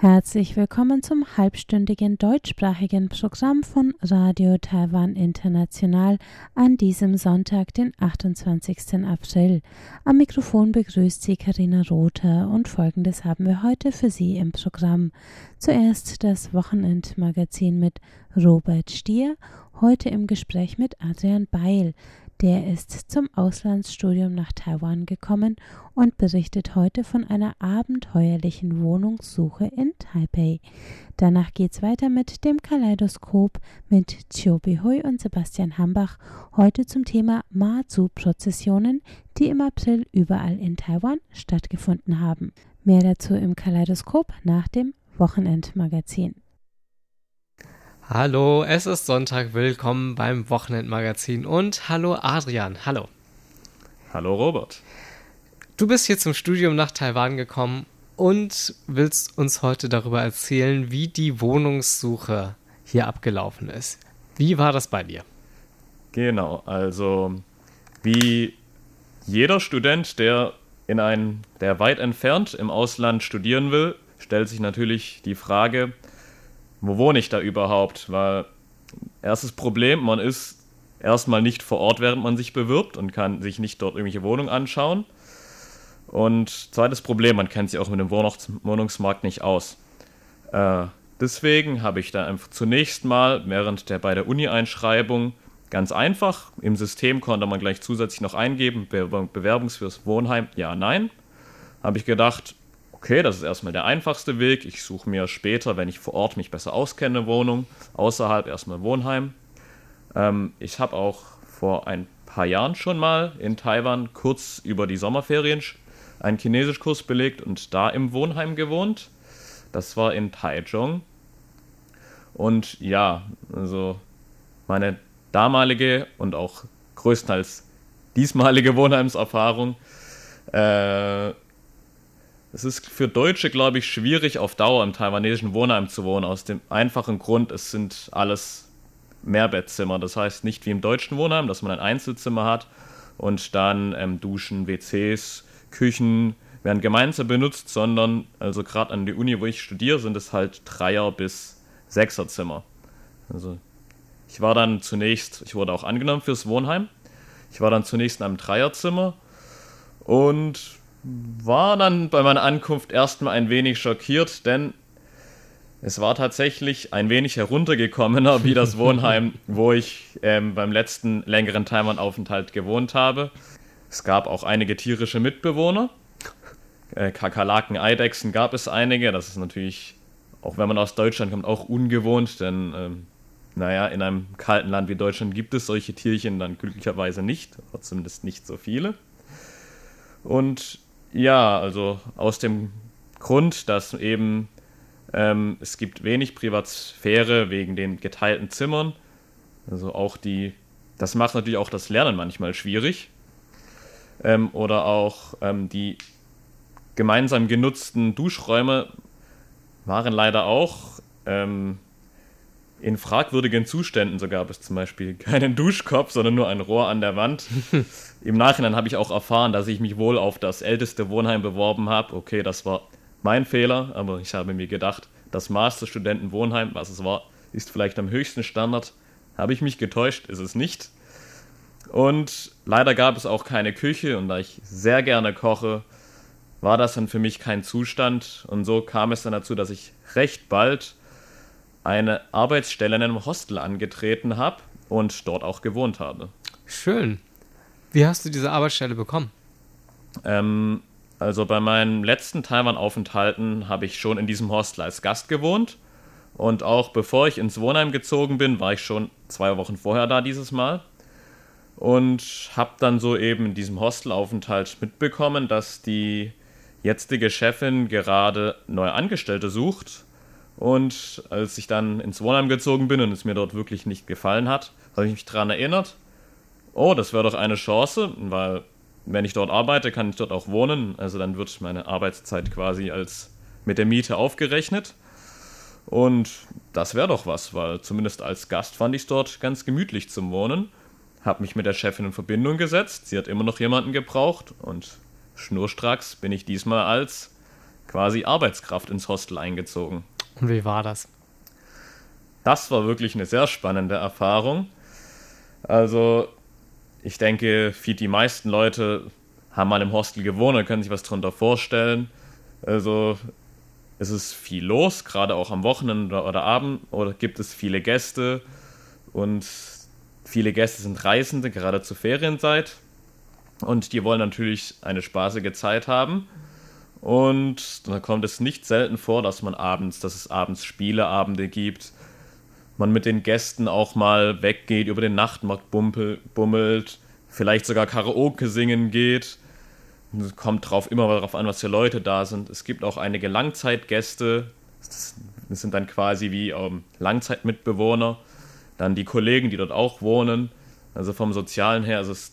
Herzlich willkommen zum halbstündigen deutschsprachigen Programm von Radio Taiwan International an diesem Sonntag, den 28. April. Am Mikrofon begrüßt Sie Karina Rother und folgendes haben wir heute für Sie im Programm. Zuerst das Wochenendmagazin mit Robert Stier, heute im Gespräch mit Adrian Beil. Der ist zum Auslandsstudium nach Taiwan gekommen und berichtet heute von einer abenteuerlichen Wohnungssuche in Taipei. Danach geht's weiter mit dem Kaleidoskop mit Chiu Bihui und Sebastian Hambach, heute zum Thema Ma-Zu-Prozessionen, die im April überall in Taiwan stattgefunden haben. Mehr dazu im Kaleidoskop nach dem Wochenendmagazin. Hallo, es ist Sonntag, willkommen beim Wochenendmagazin und hallo Adrian, hallo. Hallo Robert. Du bist hier zum Studium nach Taiwan gekommen und willst uns heute darüber erzählen, wie die Wohnungssuche hier abgelaufen ist. Wie war das bei dir? Genau, also wie jeder Student, der in ein, der weit entfernt im Ausland studieren will, stellt sich natürlich die Frage, wo wohne ich da überhaupt? Weil erstes Problem, man ist erstmal nicht vor Ort, während man sich bewirbt und kann sich nicht dort irgendwelche Wohnungen anschauen. Und zweites Problem, man kennt sich auch mit dem Wohnungsmarkt nicht aus. Äh, deswegen habe ich da einfach zunächst mal während der bei der Uni-Einschreibung ganz einfach im System konnte man gleich zusätzlich noch eingeben Bewerbungs fürs Wohnheim, ja, nein. Habe ich gedacht, okay, das ist erstmal der einfachste Weg. Ich suche mir später, wenn ich vor Ort mich besser auskenne, Wohnung, außerhalb erstmal Wohnheim. Ähm, ich habe auch vor ein paar Jahren schon mal in Taiwan kurz über die Sommerferien einen Chinesischkurs belegt und da im Wohnheim gewohnt. Das war in Taichung. Und ja, also meine damalige und auch größtenteils diesmalige Wohnheimserfahrung äh, es ist für Deutsche, glaube ich, schwierig, auf Dauer im taiwanesischen Wohnheim zu wohnen, aus dem einfachen Grund, es sind alles Mehrbettzimmer. Das heißt nicht wie im deutschen Wohnheim, dass man ein Einzelzimmer hat und dann ähm, Duschen, WCs, Küchen werden gemeinsam benutzt, sondern, also gerade an der Uni, wo ich studiere, sind es halt Dreier- bis Sechserzimmer. Also ich war dann zunächst, ich wurde auch angenommen fürs Wohnheim. Ich war dann zunächst in einem Dreierzimmer und war dann bei meiner Ankunft erstmal ein wenig schockiert, denn es war tatsächlich ein wenig heruntergekommener wie das Wohnheim, wo ich ähm, beim letzten längeren Taiwan-Aufenthalt gewohnt habe. Es gab auch einige tierische Mitbewohner. Äh, Kakerlaken, Eidechsen gab es einige. Das ist natürlich, auch wenn man aus Deutschland kommt, auch ungewohnt, denn ähm, naja, in einem kalten Land wie Deutschland gibt es solche Tierchen dann glücklicherweise nicht, oder zumindest nicht so viele. Und ja, also aus dem Grund, dass eben ähm, es gibt wenig Privatsphäre wegen den geteilten Zimmern. Also auch die, das macht natürlich auch das Lernen manchmal schwierig. Ähm, oder auch ähm, die gemeinsam genutzten Duschräume waren leider auch ähm, in fragwürdigen Zuständen. So gab es zum Beispiel keinen Duschkopf, sondern nur ein Rohr an der Wand. Im Nachhinein habe ich auch erfahren, dass ich mich wohl auf das älteste Wohnheim beworben habe. Okay, das war mein Fehler, aber ich habe mir gedacht, das Masterstudentenwohnheim, was es war, ist vielleicht am höchsten Standard. Habe ich mich getäuscht, ist es nicht. Und leider gab es auch keine Küche und da ich sehr gerne koche, war das dann für mich kein Zustand. Und so kam es dann dazu, dass ich recht bald eine Arbeitsstelle in einem Hostel angetreten habe und dort auch gewohnt habe. Schön. Wie hast du diese Arbeitsstelle bekommen? Ähm, also bei meinen letzten Taiwan-Aufenthalten habe ich schon in diesem Hostel als Gast gewohnt. Und auch bevor ich ins Wohnheim gezogen bin, war ich schon zwei Wochen vorher da dieses Mal. Und habe dann so eben in diesem Hostelaufenthalt mitbekommen, dass die jetzige Chefin gerade neue Angestellte sucht. Und als ich dann ins Wohnheim gezogen bin und es mir dort wirklich nicht gefallen hat, habe ich mich daran erinnert, oh, das wäre doch eine Chance, weil wenn ich dort arbeite, kann ich dort auch wohnen. Also dann wird meine Arbeitszeit quasi als mit der Miete aufgerechnet. Und das wäre doch was, weil zumindest als Gast fand ich es dort ganz gemütlich zum Wohnen. Hab mich mit der Chefin in Verbindung gesetzt. Sie hat immer noch jemanden gebraucht und schnurstracks bin ich diesmal als quasi Arbeitskraft ins Hostel eingezogen. Und wie war das? Das war wirklich eine sehr spannende Erfahrung. Also, ich denke, die meisten Leute haben mal im Hostel gewohnt und können sich was darunter vorstellen. Also, es ist viel los, gerade auch am Wochenende oder Abend, oder gibt es viele Gäste und viele Gäste sind Reisende, gerade zur Ferienzeit. Und die wollen natürlich eine spaßige Zeit haben. Und da kommt es nicht selten vor, dass man abends, dass es abends Spieleabende gibt, man mit den Gästen auch mal weggeht, über den Nachtmarkt bummelt, vielleicht sogar Karaoke singen geht. Es kommt drauf immer darauf an, was für Leute da sind. Es gibt auch einige Langzeitgäste. Das sind dann quasi wie ähm, Langzeitmitbewohner. Dann die Kollegen, die dort auch wohnen. Also vom Sozialen her ist es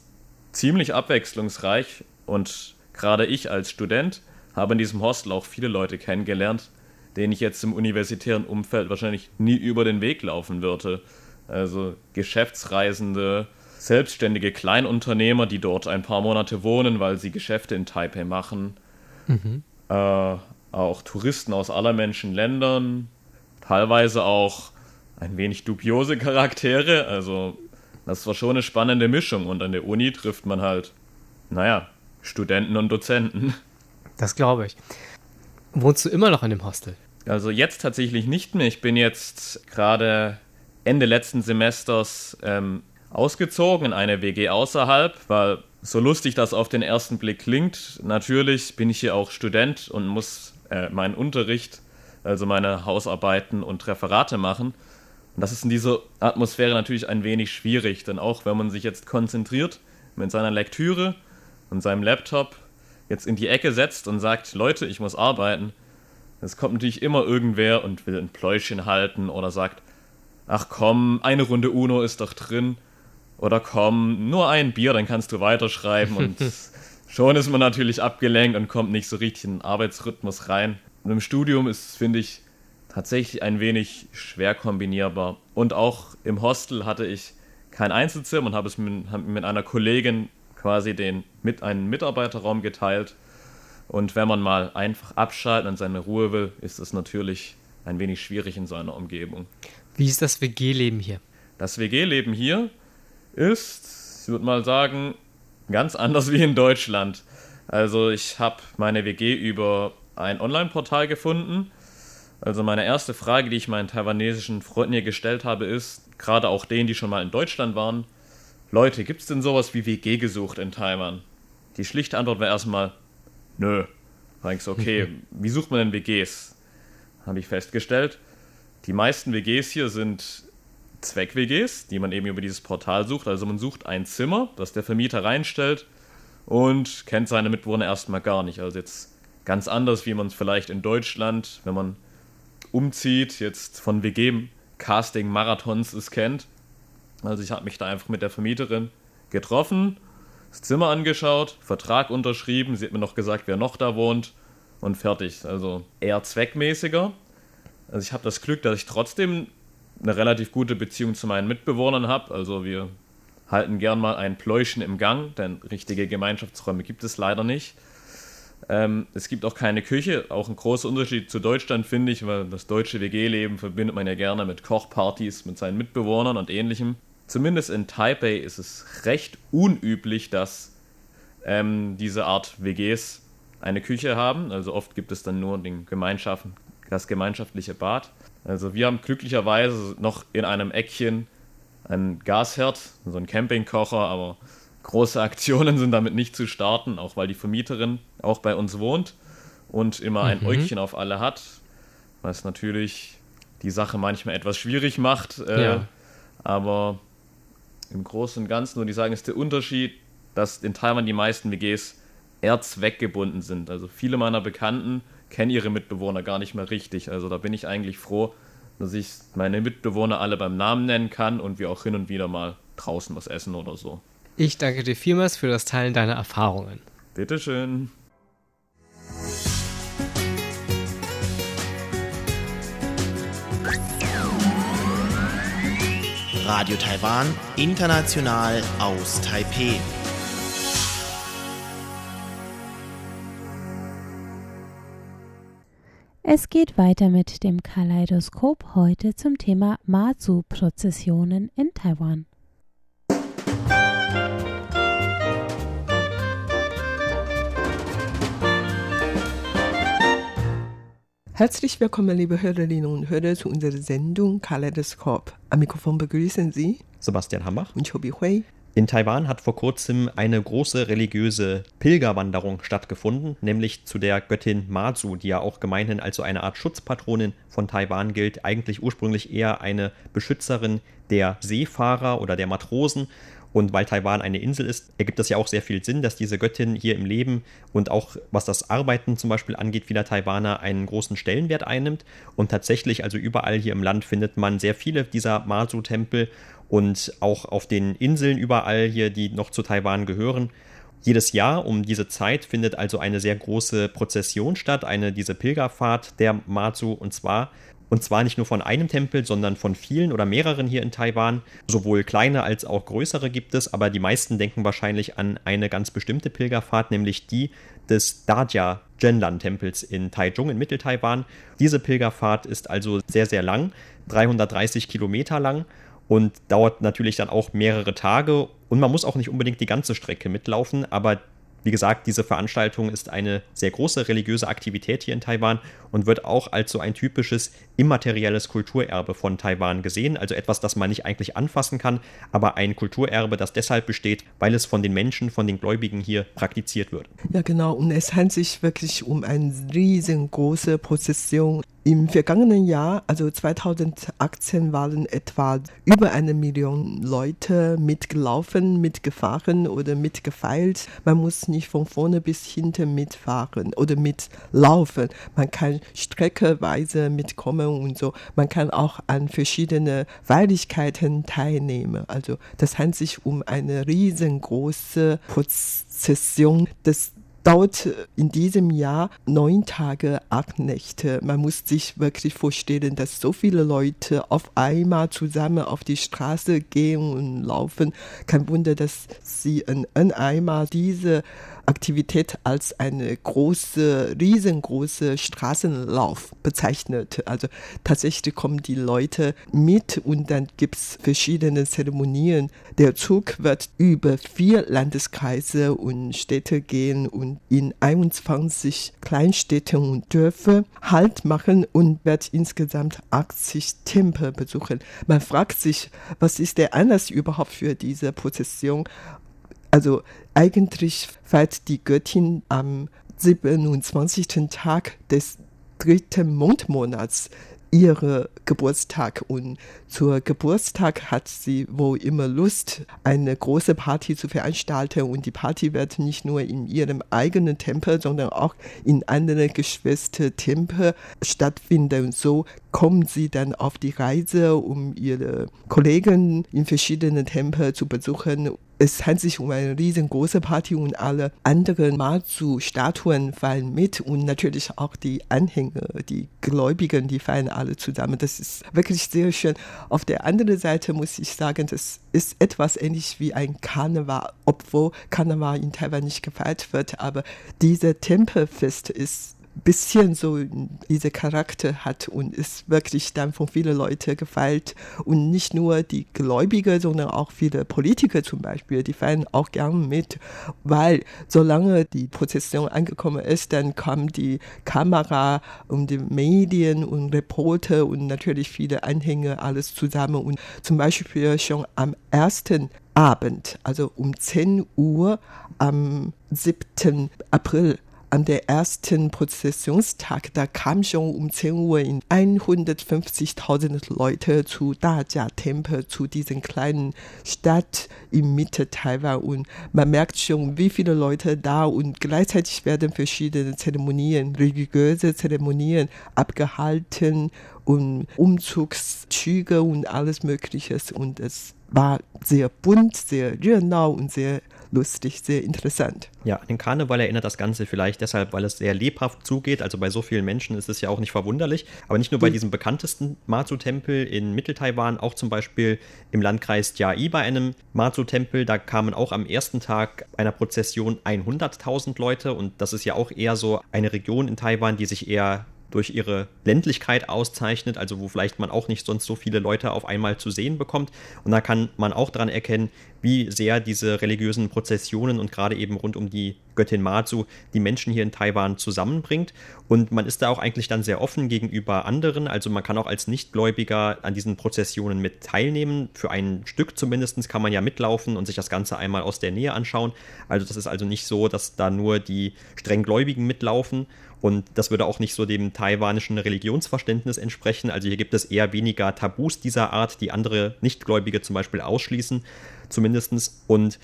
ziemlich abwechslungsreich. Und gerade ich als Student habe in diesem Hostel auch viele Leute kennengelernt, denen ich jetzt im universitären Umfeld wahrscheinlich nie über den Weg laufen würde. Also Geschäftsreisende, selbstständige Kleinunternehmer, die dort ein paar Monate wohnen, weil sie Geschäfte in Taipei machen. Mhm. Äh, auch Touristen aus aller Menschen Ländern, teilweise auch ein wenig dubiose Charaktere. Also das war schon eine spannende Mischung und an der Uni trifft man halt, naja, Studenten und Dozenten. Das glaube ich. Wohnst du immer noch in dem Hostel? Also jetzt tatsächlich nicht mehr. Ich bin jetzt gerade Ende letzten Semesters ähm, ausgezogen in eine WG außerhalb, weil so lustig das auf den ersten Blick klingt, natürlich bin ich hier auch Student und muss äh, meinen Unterricht, also meine Hausarbeiten und Referate machen. Und das ist in dieser Atmosphäre natürlich ein wenig schwierig, denn auch wenn man sich jetzt konzentriert mit seiner Lektüre und seinem Laptop jetzt in die Ecke setzt und sagt, Leute, ich muss arbeiten, es kommt natürlich immer irgendwer und will ein Pläuschen halten oder sagt, ach komm, eine Runde Uno ist doch drin. Oder komm, nur ein Bier, dann kannst du weiterschreiben. Und schon ist man natürlich abgelenkt und kommt nicht so richtig in den Arbeitsrhythmus rein. Und im Studium ist, finde ich, tatsächlich ein wenig schwer kombinierbar. Und auch im Hostel hatte ich kein Einzelzimmer und habe es mit, mit einer Kollegin quasi den mit einen Mitarbeiterraum geteilt. Und wenn man mal einfach abschalten und seine Ruhe will, ist es natürlich ein wenig schwierig in so einer Umgebung. Wie ist das WG-Leben hier? Das WG-Leben hier ist, ich würde mal sagen, ganz anders wie in Deutschland. Also ich habe meine WG über ein Online-Portal gefunden. Also meine erste Frage, die ich meinen taiwanesischen Freunden hier gestellt habe, ist, gerade auch denen, die schon mal in Deutschland waren, Leute, gibt es denn sowas wie WG gesucht in Taiwan? Die schlichte Antwort war erstmal, nö. Da ich so, okay, wie sucht man denn WGs? Habe ich festgestellt. Die meisten WGs hier sind Zweck-WGs, die man eben über dieses Portal sucht. Also man sucht ein Zimmer, das der Vermieter reinstellt und kennt seine Mitbewohner erstmal gar nicht. Also jetzt ganz anders, wie man es vielleicht in Deutschland, wenn man umzieht, jetzt von WG-Casting-Marathons es kennt. Also ich habe mich da einfach mit der Vermieterin getroffen, das Zimmer angeschaut, Vertrag unterschrieben, sie hat mir noch gesagt, wer noch da wohnt und fertig. Also eher zweckmäßiger. Also ich habe das Glück, dass ich trotzdem eine relativ gute Beziehung zu meinen Mitbewohnern habe. Also wir halten gern mal ein Pläuschen im Gang, denn richtige Gemeinschaftsräume gibt es leider nicht. Ähm, es gibt auch keine Küche, auch ein großer Unterschied zu Deutschland, finde ich, weil das deutsche WG-Leben verbindet man ja gerne mit Kochpartys, mit seinen Mitbewohnern und ähnlichem. Zumindest in Taipei ist es recht unüblich, dass ähm, diese Art WGs eine Küche haben. Also oft gibt es dann nur den Gemeinschaften, das gemeinschaftliche Bad. Also wir haben glücklicherweise noch in einem Eckchen einen Gasherd, so einen Campingkocher, aber große Aktionen sind damit nicht zu starten, auch weil die Vermieterin auch bei uns wohnt und immer ein mhm. Äugchen auf alle hat, was natürlich die Sache manchmal etwas schwierig macht. Äh, ja. Aber im Großen und Ganzen, und die sagen, ist der Unterschied, dass in Taiwan die meisten WGs eher zweckgebunden sind. Also viele meiner Bekannten kennen ihre Mitbewohner gar nicht mehr richtig. Also da bin ich eigentlich froh, dass ich meine Mitbewohner alle beim Namen nennen kann und wir auch hin und wieder mal draußen was essen oder so. Ich danke dir vielmals für das Teilen deiner Erfahrungen. Bitteschön. Radio Taiwan, international aus Taipeh. Es geht weiter mit dem Kaleidoskop heute zum Thema Mazu-Prozessionen in Taiwan. Herzlich willkommen, liebe Hörerinnen und Hörer, zu unserer Sendung Kaleidoskop. Am Mikrofon begrüßen Sie Sebastian Hambach. und Chobi Hui. In Taiwan hat vor kurzem eine große religiöse Pilgerwanderung stattgefunden, nämlich zu der Göttin Mazu, die ja auch gemeinhin als so eine Art Schutzpatronin von Taiwan gilt, eigentlich ursprünglich eher eine Beschützerin der Seefahrer oder der Matrosen. Und weil Taiwan eine Insel ist, ergibt es ja auch sehr viel Sinn, dass diese Göttin hier im Leben und auch was das Arbeiten zum Beispiel angeht, vieler Taiwaner einen großen Stellenwert einnimmt. Und tatsächlich, also überall hier im Land findet man sehr viele dieser Mazu-Tempel und auch auf den Inseln überall hier, die noch zu Taiwan gehören. Jedes Jahr um diese Zeit findet also eine sehr große Prozession statt, eine diese Pilgerfahrt der Mazu und zwar und zwar nicht nur von einem Tempel, sondern von vielen oder mehreren hier in Taiwan. Sowohl kleine als auch größere gibt es, aber die meisten denken wahrscheinlich an eine ganz bestimmte Pilgerfahrt, nämlich die des Daja Zhenlan Tempels in Taichung in Mittel-Taiwan. Diese Pilgerfahrt ist also sehr, sehr lang, 330 Kilometer lang und dauert natürlich dann auch mehrere Tage. Und man muss auch nicht unbedingt die ganze Strecke mitlaufen, aber wie gesagt, diese Veranstaltung ist eine sehr große religiöse Aktivität hier in Taiwan und wird auch als so ein typisches immaterielles Kulturerbe von Taiwan gesehen, also etwas, das man nicht eigentlich anfassen kann, aber ein Kulturerbe, das deshalb besteht, weil es von den Menschen, von den Gläubigen hier praktiziert wird. Ja, genau. Und es handelt sich wirklich um eine riesengroße Prozession. Im vergangenen Jahr, also 2018, waren etwa über eine Million Leute mitgelaufen, mitgefahren oder mitgefeilt. Man muss nicht von vorne bis hinten mitfahren oder mitlaufen. Man kann streckeweise mitkommen und so. Man kann auch an verschiedene Feierlichkeiten teilnehmen. Also das handelt sich um eine riesengroße Prozession des dauert in diesem Jahr neun Tage, acht Nächte. Man muss sich wirklich vorstellen, dass so viele Leute auf einmal zusammen auf die Straße gehen und laufen. Kein Wunder, dass sie in, in einmal diese Aktivität als eine große, riesengroße Straßenlauf bezeichnet. Also tatsächlich kommen die Leute mit und dann gibt es verschiedene Zeremonien. Der Zug wird über vier Landeskreise und Städte gehen und in 21 Kleinstädten und Dörfer Halt machen und wird insgesamt 80 Tempel besuchen. Man fragt sich, was ist der Anlass überhaupt für diese Prozession? Also eigentlich feiert die Göttin am 27. Tag des dritten Mondmonats ihre Geburtstag und zur Geburtstag hat sie wohl immer Lust, eine große Party zu veranstalten und die Party wird nicht nur in ihrem eigenen Tempel, sondern auch in anderen Geschwistertempel stattfinden. So kommen sie dann auf die Reise, um ihre Kollegen in verschiedenen Tempeln zu besuchen es handelt sich um eine riesengroße Party und alle anderen Mazu-Statuen fallen mit und natürlich auch die Anhänger, die Gläubigen, die fallen alle zusammen. Das ist wirklich sehr schön. Auf der anderen Seite muss ich sagen, das ist etwas ähnlich wie ein Karneval, obwohl Karneval in Taiwan nicht gefeiert wird, aber dieser Tempelfest ist bisschen so diese Charakter hat und ist wirklich dann von vielen Leuten gefeilt und nicht nur die Gläubige, sondern auch viele Politiker zum Beispiel, die feiern auch gern mit, weil solange die Prozession angekommen ist, dann kommen die Kamera und die Medien und Reporter und natürlich viele Anhänger alles zusammen und zum Beispiel schon am ersten Abend, also um 10 Uhr am 7. April an der ersten Prozessionstag, da kam schon um 10 Uhr in 150.000 Leute zu Dajia-Tempel, zu diesen kleinen Stadt in Mitte Taiwan. Und man merkt schon, wie viele Leute da und gleichzeitig werden verschiedene Zeremonien, religiöse Zeremonien abgehalten und Umzugszüge und alles Mögliche und es war sehr bunt, sehr 热闹 und sehr lustig, sehr interessant. Ja, an den Karneval erinnert das Ganze vielleicht deshalb, weil es sehr lebhaft zugeht. Also bei so vielen Menschen ist es ja auch nicht verwunderlich. Aber nicht nur bei diesem bekanntesten Mazu-Tempel in Mitteltaiwan, auch zum Beispiel im Landkreis Jiai bei einem Mazu-Tempel. Da kamen auch am ersten Tag einer Prozession 100.000 Leute. Und das ist ja auch eher so eine Region in Taiwan, die sich eher durch ihre Ländlichkeit auszeichnet, also wo vielleicht man auch nicht sonst so viele Leute auf einmal zu sehen bekommt. Und da kann man auch daran erkennen, wie sehr diese religiösen Prozessionen und gerade eben rund um die Göttin Mazu die Menschen hier in Taiwan zusammenbringt. Und man ist da auch eigentlich dann sehr offen gegenüber anderen. Also man kann auch als Nichtgläubiger an diesen Prozessionen mit teilnehmen. Für ein Stück zumindest kann man ja mitlaufen und sich das Ganze einmal aus der Nähe anschauen. Also das ist also nicht so, dass da nur die strenggläubigen mitlaufen. Und das würde auch nicht so dem taiwanischen Religionsverständnis entsprechen. Also hier gibt es eher weniger Tabus dieser Art, die andere Nichtgläubige zum Beispiel ausschließen, zumindest. Und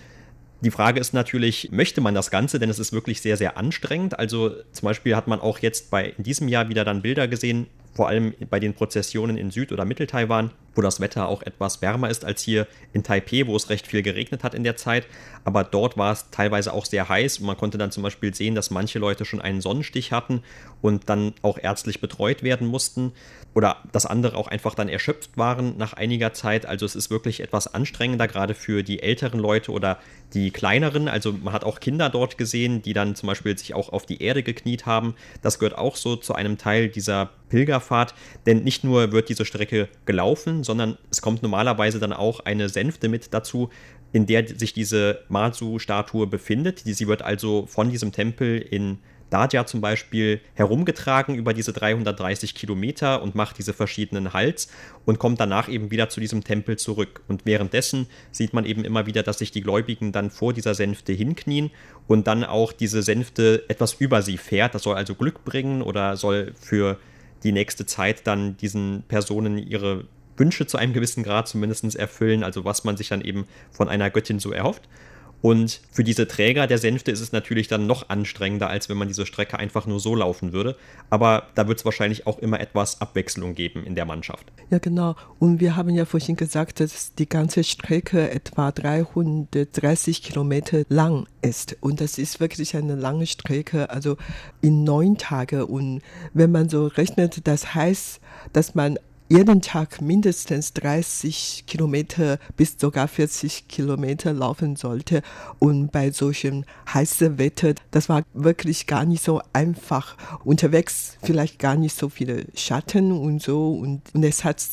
die Frage ist natürlich, möchte man das Ganze? Denn es ist wirklich sehr, sehr anstrengend. Also zum Beispiel hat man auch jetzt bei in diesem Jahr wieder dann Bilder gesehen, vor allem bei den Prozessionen in Süd- oder Mitteltaiwan, wo das Wetter auch etwas wärmer ist als hier in Taipeh, wo es recht viel geregnet hat in der Zeit. Aber dort war es teilweise auch sehr heiß und man konnte dann zum Beispiel sehen, dass manche Leute schon einen Sonnenstich hatten und dann auch ärztlich betreut werden mussten oder dass andere auch einfach dann erschöpft waren nach einiger Zeit. Also es ist wirklich etwas anstrengender, gerade für die älteren Leute oder die kleineren. Also man hat auch Kinder dort gesehen, die dann zum Beispiel sich auch auf die Erde gekniet haben. Das gehört auch so zu einem Teil dieser Pilgerfahrt, denn nicht nur wird diese Strecke gelaufen, sondern es kommt normalerweise dann auch eine Sänfte mit dazu, in der sich diese Mazu-Statue befindet. Sie wird also von diesem Tempel in Dadia zum Beispiel herumgetragen über diese 330 Kilometer und macht diese verschiedenen Hals und kommt danach eben wieder zu diesem Tempel zurück. Und währenddessen sieht man eben immer wieder, dass sich die Gläubigen dann vor dieser Sänfte hinknien und dann auch diese Sänfte etwas über sie fährt. Das soll also Glück bringen oder soll für die nächste Zeit dann diesen Personen ihre Wünsche zu einem gewissen Grad zumindest erfüllen, also was man sich dann eben von einer Göttin so erhofft. Und für diese Träger der Sänfte ist es natürlich dann noch anstrengender, als wenn man diese Strecke einfach nur so laufen würde. Aber da wird es wahrscheinlich auch immer etwas Abwechslung geben in der Mannschaft. Ja, genau. Und wir haben ja vorhin gesagt, dass die ganze Strecke etwa 330 Kilometer lang ist. Und das ist wirklich eine lange Strecke, also in neun Tagen. Und wenn man so rechnet, das heißt, dass man jeden Tag mindestens 30 Kilometer bis sogar 40 Kilometer laufen sollte. Und bei solchem heißen Wetter, das war wirklich gar nicht so einfach. Unterwegs vielleicht gar nicht so viele Schatten und so. Und, und es hat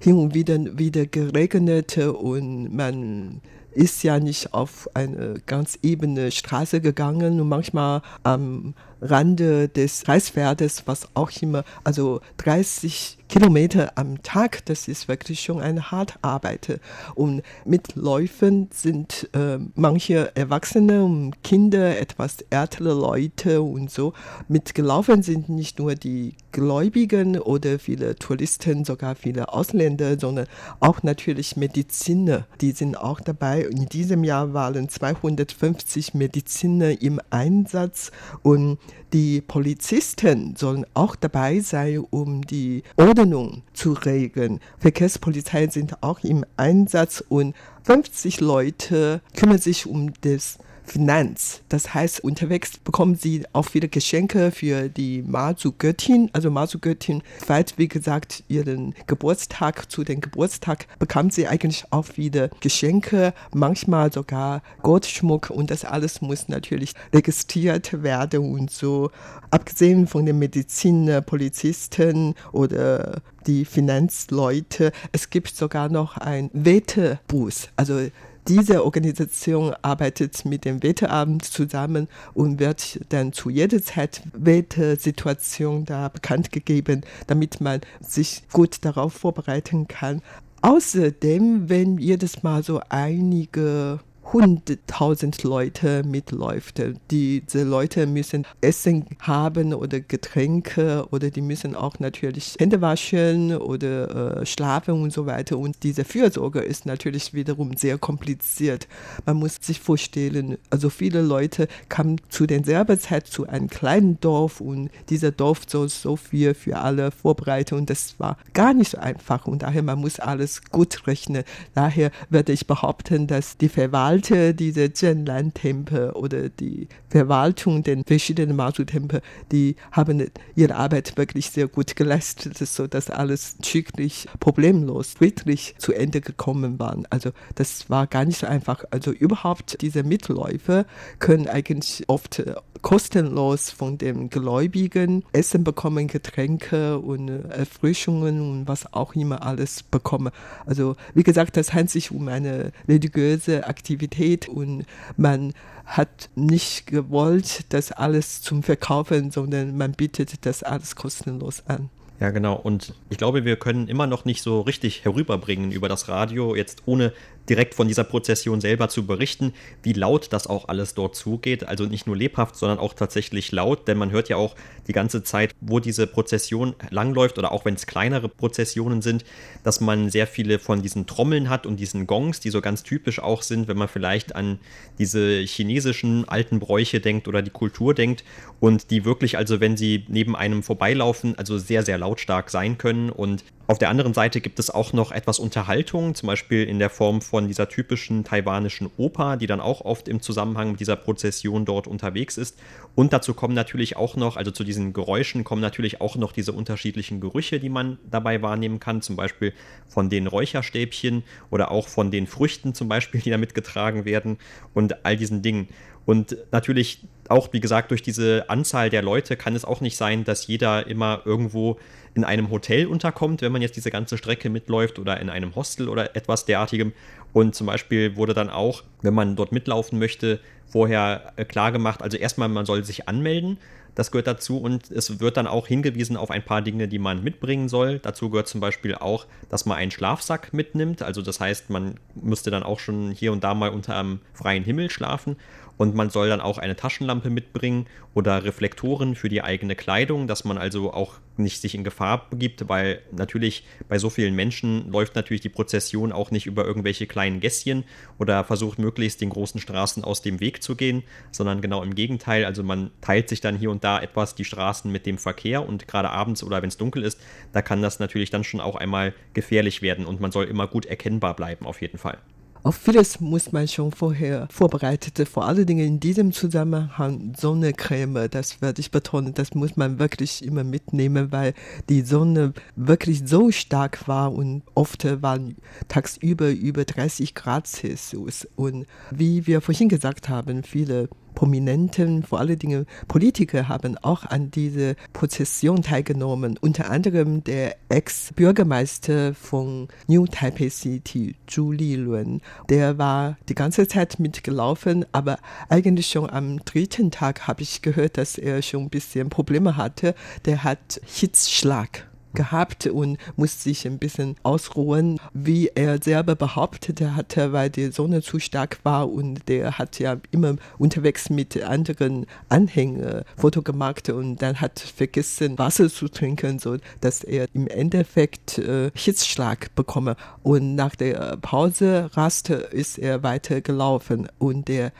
hin und wieder wieder geregnet und man ist ja nicht auf eine ganz ebene Straße gegangen und manchmal am Rande des Reisfeldes, was auch immer, also 30 Kilometer am Tag, das ist wirklich schon eine harte Arbeit. Und mit Läufen sind äh, manche Erwachsene und Kinder, etwas ältere Leute und so. Mitgelaufen sind nicht nur die Gläubigen oder viele Touristen, sogar viele Ausländer, sondern auch natürlich Mediziner. Die sind auch dabei. In diesem Jahr waren 250 Mediziner im Einsatz und die Polizisten sollen auch dabei sein, um die Ordnung zu regeln. Verkehrspolizei sind auch im Einsatz und 50 Leute kümmern sich um das Finanz. Das heißt, unterwegs bekommen sie auch viele Geschenke für die Mazu-Göttin. Also Mazu-Göttin feiert, wie gesagt, ihren Geburtstag. Zu dem Geburtstag bekam sie eigentlich auch wieder Geschenke, manchmal sogar Goldschmuck und das alles muss natürlich registriert werden und so. Abgesehen von den Mediziner, Polizisten oder die Finanzleute, es gibt sogar noch ein Wetterbus. Also diese Organisation arbeitet mit dem Wetteramt zusammen und wird dann zu jeder Zeit Wettersituation da bekannt gegeben, damit man sich gut darauf vorbereiten kann. Außerdem, wenn jedes Mal so einige hunderttausend Leute mitläuft. Diese Leute müssen Essen haben oder Getränke oder die müssen auch natürlich Hände waschen oder äh, schlafen und so weiter. Und diese Fürsorge ist natürlich wiederum sehr kompliziert. Man muss sich vorstellen, also viele Leute kamen zu derselben Zeit zu einem kleinen Dorf und dieser Dorf soll so viel für alle vorbereiten und das war gar nicht so einfach und daher man muss alles gut rechnen. Daher würde ich behaupten, dass die Verwaltung Verwalter dieser Zhenlan-Tempel oder die Verwaltung der verschiedenen Mazu-Tempel, die haben ihre Arbeit wirklich sehr gut geleistet, sodass alles schicklich, problemlos, friedlich zu Ende gekommen war. Also das war gar nicht so einfach. Also überhaupt diese Mitläufer können eigentlich oft kostenlos von den Gläubigen Essen bekommen, Getränke und Erfrischungen und was auch immer alles bekommen. Also wie gesagt, das handelt sich um eine religiöse Aktivität und man hat nicht gewollt, das alles zum Verkaufen, sondern man bietet das alles kostenlos an. Ja, genau. Und ich glaube, wir können immer noch nicht so richtig herüberbringen über das Radio, jetzt ohne direkt von dieser Prozession selber zu berichten, wie laut das auch alles dort zugeht. Also nicht nur lebhaft, sondern auch tatsächlich laut, denn man hört ja auch die ganze Zeit, wo diese Prozession langläuft oder auch wenn es kleinere Prozessionen sind, dass man sehr viele von diesen Trommeln hat und diesen Gongs, die so ganz typisch auch sind, wenn man vielleicht an diese chinesischen alten Bräuche denkt oder die Kultur denkt und die wirklich, also wenn sie neben einem vorbeilaufen, also sehr, sehr lautstark sein können und auf der anderen Seite gibt es auch noch etwas Unterhaltung, zum Beispiel in der Form von dieser typischen taiwanischen Oper, die dann auch oft im Zusammenhang mit dieser Prozession dort unterwegs ist. Und dazu kommen natürlich auch noch, also zu diesen Geräuschen kommen natürlich auch noch diese unterschiedlichen Gerüche, die man dabei wahrnehmen kann, zum Beispiel von den Räucherstäbchen oder auch von den Früchten zum Beispiel, die da mitgetragen werden und all diesen Dingen. Und natürlich auch, wie gesagt, durch diese Anzahl der Leute kann es auch nicht sein, dass jeder immer irgendwo in einem Hotel unterkommt, wenn man jetzt diese ganze Strecke mitläuft oder in einem Hostel oder etwas derartigem. Und zum Beispiel wurde dann auch, wenn man dort mitlaufen möchte, vorher äh, klar gemacht, also erstmal, man soll sich anmelden. Das gehört dazu und es wird dann auch hingewiesen auf ein paar Dinge, die man mitbringen soll. Dazu gehört zum Beispiel auch, dass man einen Schlafsack mitnimmt. Also das heißt, man müsste dann auch schon hier und da mal unter einem freien Himmel schlafen. Und man soll dann auch eine Taschenlampe mitbringen oder Reflektoren für die eigene Kleidung, dass man also auch nicht sich in Gefahr begibt, weil natürlich bei so vielen Menschen läuft natürlich die Prozession auch nicht über irgendwelche kleinen Gässchen oder versucht möglichst den großen Straßen aus dem Weg zu gehen, sondern genau im Gegenteil. Also man teilt sich dann hier und da etwas die Straßen mit dem Verkehr und gerade abends oder wenn es dunkel ist, da kann das natürlich dann schon auch einmal gefährlich werden und man soll immer gut erkennbar bleiben auf jeden Fall. Auf vieles muss man schon vorher vorbereitet. Vor allen Dingen in diesem Zusammenhang Sonnencreme, das werde ich betonen, das muss man wirklich immer mitnehmen, weil die Sonne wirklich so stark war und oft waren tagsüber über 30 Grad Celsius. Und wie wir vorhin gesagt haben, viele Prominenten, vor allen Dingen Politiker haben auch an diese Prozession teilgenommen. Unter anderem der Ex-Bürgermeister von New Taipei City, Zhu Lilun. Der war die ganze Zeit mitgelaufen, aber eigentlich schon am dritten Tag habe ich gehört, dass er schon ein bisschen Probleme hatte. Der hat Hitzschlag gehabt und musste sich ein bisschen ausruhen. Wie er selber behauptete hatte, weil die Sonne zu stark war und der hat ja immer unterwegs mit anderen Anhängern Foto gemacht und dann hat vergessen Wasser zu trinken, so dass er im Endeffekt äh, Hitzschlag bekomme. Und nach der Pause Raste ist er weiter gelaufen und der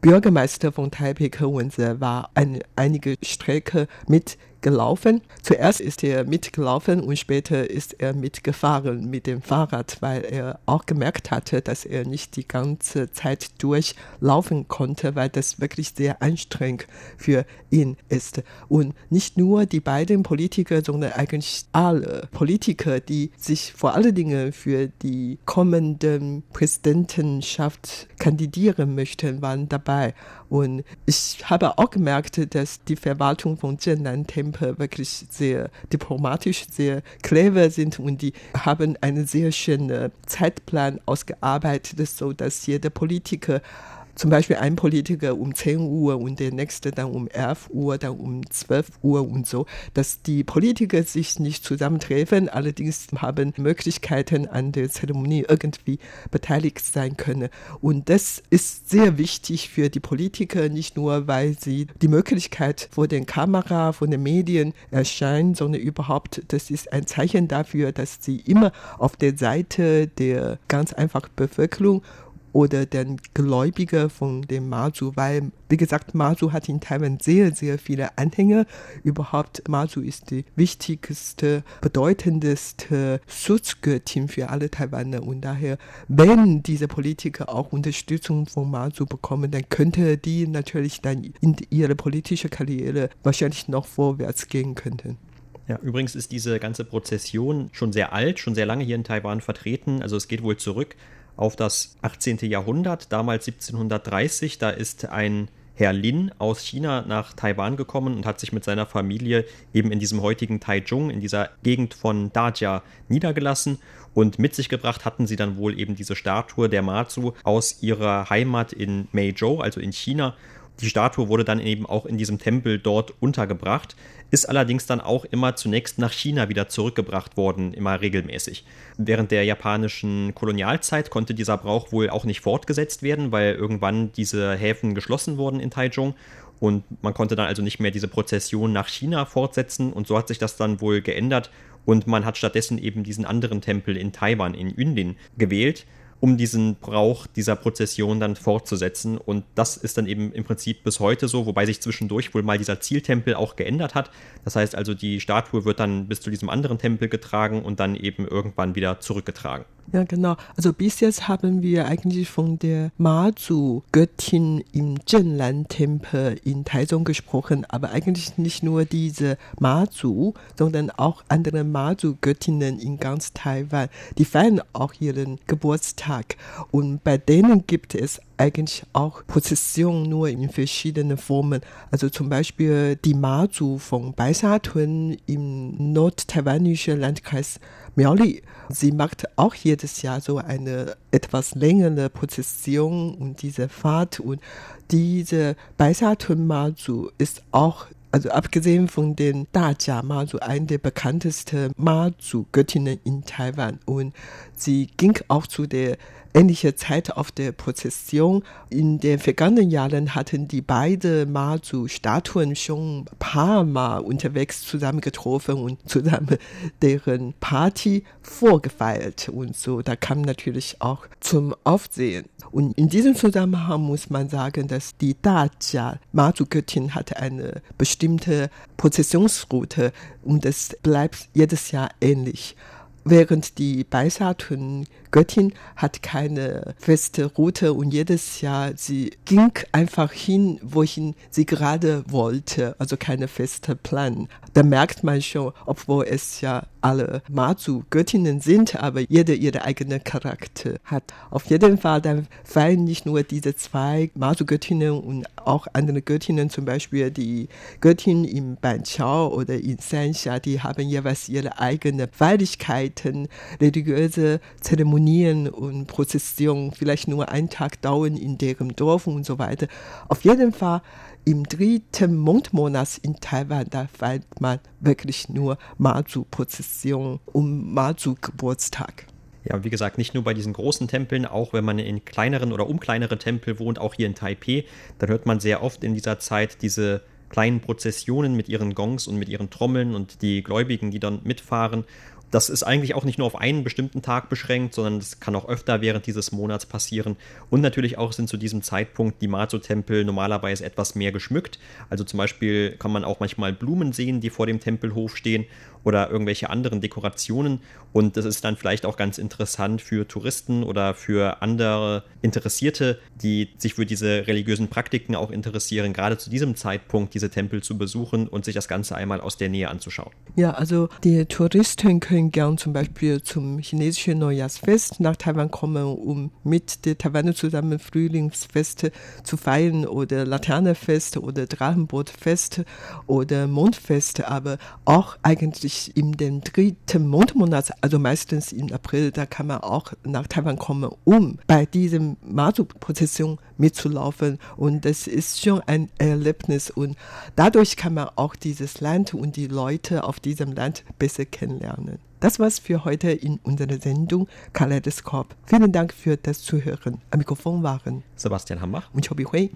Bürgermeister von Taipei, Ke Wenze, war eine, einige Strecke mit gelaufen. Zuerst ist er mitgelaufen und später ist er mitgefahren mit dem Fahrrad, weil er auch gemerkt hatte, dass er nicht die ganze Zeit durchlaufen konnte, weil das wirklich sehr anstrengend für ihn ist. Und nicht nur die beiden Politiker, sondern eigentlich alle Politiker, die sich vor allen Dingen für die kommenden Präsidentenschaft kandidieren möchten, waren dabei. Und ich habe auch gemerkt, dass die Verwaltung von Zhennan Tempel wirklich sehr diplomatisch, sehr clever sind und die haben einen sehr schönen Zeitplan ausgearbeitet, so dass jeder Politiker zum Beispiel ein Politiker um 10 Uhr und der nächste dann um 11 Uhr, dann um 12 Uhr und so, dass die Politiker sich nicht zusammentreffen, allerdings haben Möglichkeiten an der Zeremonie irgendwie beteiligt sein können. Und das ist sehr wichtig für die Politiker, nicht nur, weil sie die Möglichkeit vor den Kamera, vor den Medien erscheinen, sondern überhaupt, das ist ein Zeichen dafür, dass sie immer auf der Seite der ganz einfach Bevölkerung oder den Gläubiger von dem Mazu, weil, wie gesagt, Mazu hat in Taiwan sehr, sehr viele Anhänger. Überhaupt, Mazu ist die wichtigste, bedeutendste Schutzgöttin für alle Taiwaner und daher, wenn diese Politiker auch Unterstützung von Mazu bekommen, dann könnte die natürlich dann in ihre politische Karriere wahrscheinlich noch vorwärts gehen könnten. Ja, übrigens ist diese ganze Prozession schon sehr alt, schon sehr lange hier in Taiwan vertreten. Also es geht wohl zurück auf das 18. Jahrhundert, damals 1730. Da ist ein Herr Lin aus China nach Taiwan gekommen und hat sich mit seiner Familie eben in diesem heutigen Taichung, in dieser Gegend von Dajia, niedergelassen. Und mit sich gebracht hatten sie dann wohl eben diese Statue der Mazu aus ihrer Heimat in Meizhou, also in China. Die Statue wurde dann eben auch in diesem Tempel dort untergebracht, ist allerdings dann auch immer zunächst nach China wieder zurückgebracht worden, immer regelmäßig. Während der japanischen Kolonialzeit konnte dieser Brauch wohl auch nicht fortgesetzt werden, weil irgendwann diese Häfen geschlossen wurden in Taichung und man konnte dann also nicht mehr diese Prozession nach China fortsetzen und so hat sich das dann wohl geändert und man hat stattdessen eben diesen anderen Tempel in Taiwan, in Yunlin, gewählt um diesen Brauch dieser Prozession dann fortzusetzen. Und das ist dann eben im Prinzip bis heute so, wobei sich zwischendurch wohl mal dieser Zieltempel auch geändert hat. Das heißt also, die Statue wird dann bis zu diesem anderen Tempel getragen und dann eben irgendwann wieder zurückgetragen. Ja, genau. Also bis jetzt haben wir eigentlich von der Mazu-Göttin im Zhenlan-Tempel in Taizong gesprochen, aber eigentlich nicht nur diese Mazu, sondern auch andere Mazu-Göttinnen in ganz Taiwan. Die feiern auch ihren Geburtstag und bei denen gibt es eigentlich auch Prozession nur in verschiedenen Formen. Also zum Beispiel die Mazu von Baisatun im nordtaiwanischen Landkreis Miaoli. Sie macht auch jedes Jahr so eine etwas längere Prozession und diese Fahrt und diese Baisatun Mazu ist auch also abgesehen von den Dajia Mazu, eine der bekanntesten Mazu-Göttinnen in Taiwan. Und sie ging auch zu der ähnliche Zeit auf der Prozession. In den vergangenen Jahren hatten die beiden Mazu-Statuen schon ein paar Mal unterwegs zusammengetroffen und zusammen deren Party vorgefeiert und so. Da kam natürlich auch zum Aufsehen. Und in diesem Zusammenhang muss man sagen, dass die Dajia Mazu-Göttin hatte eine bestimmte Prozessionsroute und es bleibt jedes Jahr ähnlich während die Beisatun Göttin hat keine feste Route und jedes Jahr sie ging einfach hin, wohin sie gerade wollte, also keine feste Plan. Da merkt man schon, obwohl es ja alle Mazu-Göttinnen sind, aber jede ihre eigene Charakter hat. Auf jeden Fall, dann fallen nicht nur diese zwei Mazu-Göttinnen und auch andere Göttinnen, zum Beispiel die Göttin im Banqiao oder in Sanxia, die haben jeweils ihre eigene Feierlichkeiten, religiöse Zeremonien und Prozessionen, vielleicht nur einen Tag dauern in deren Dorf und so weiter. Auf jeden Fall im dritten Mondmonat in Taiwan, da feiert man wirklich nur Mazu-Prozession um Mazu-Geburtstag. Ja, wie gesagt, nicht nur bei diesen großen Tempeln, auch wenn man in kleineren oder um kleinere Tempel wohnt, auch hier in Taipei, dann hört man sehr oft in dieser Zeit diese kleinen Prozessionen mit ihren Gongs und mit ihren Trommeln und die Gläubigen, die dann mitfahren das ist eigentlich auch nicht nur auf einen bestimmten Tag beschränkt, sondern das kann auch öfter während dieses Monats passieren. Und natürlich auch sind zu diesem Zeitpunkt die Mazo-Tempel normalerweise etwas mehr geschmückt. Also zum Beispiel kann man auch manchmal Blumen sehen, die vor dem Tempelhof stehen oder irgendwelche anderen Dekorationen. Und das ist dann vielleicht auch ganz interessant für Touristen oder für andere Interessierte, die sich für diese religiösen Praktiken auch interessieren, gerade zu diesem Zeitpunkt diese Tempel zu besuchen und sich das Ganze einmal aus der Nähe anzuschauen. Ja, also die Touristen können gern zum Beispiel zum chinesischen Neujahrsfest nach Taiwan kommen, um mit der Taiwan zusammen Frühlingsfeste zu feiern oder Laternefest oder Drachenbootfest oder Mondfest, aber auch eigentlich sich in den dritten Mondmonat, also meistens im April, da kann man auch nach Taiwan kommen, um bei diesem Mazu-Prozession mitzulaufen. Und das ist schon ein Erlebnis. Und dadurch kann man auch dieses Land und die Leute auf diesem Land besser kennenlernen. Das war's für heute in unserer Sendung Kaleidoskop. Vielen Dank für das Zuhören. Am Mikrofon waren Sebastian Hambach und Chobi Hui.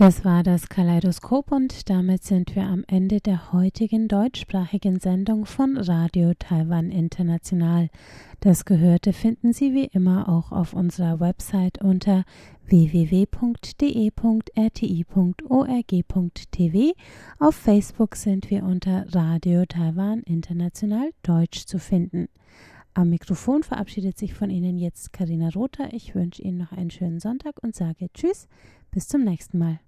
Das war das Kaleidoskop und damit sind wir am Ende der heutigen deutschsprachigen Sendung von Radio Taiwan International. Das Gehörte finden Sie wie immer auch auf unserer Website unter www.de.rti.org.tv. Auf Facebook sind wir unter Radio Taiwan International Deutsch zu finden. Am Mikrofon verabschiedet sich von Ihnen jetzt Karina Rother. Ich wünsche Ihnen noch einen schönen Sonntag und sage Tschüss, bis zum nächsten Mal.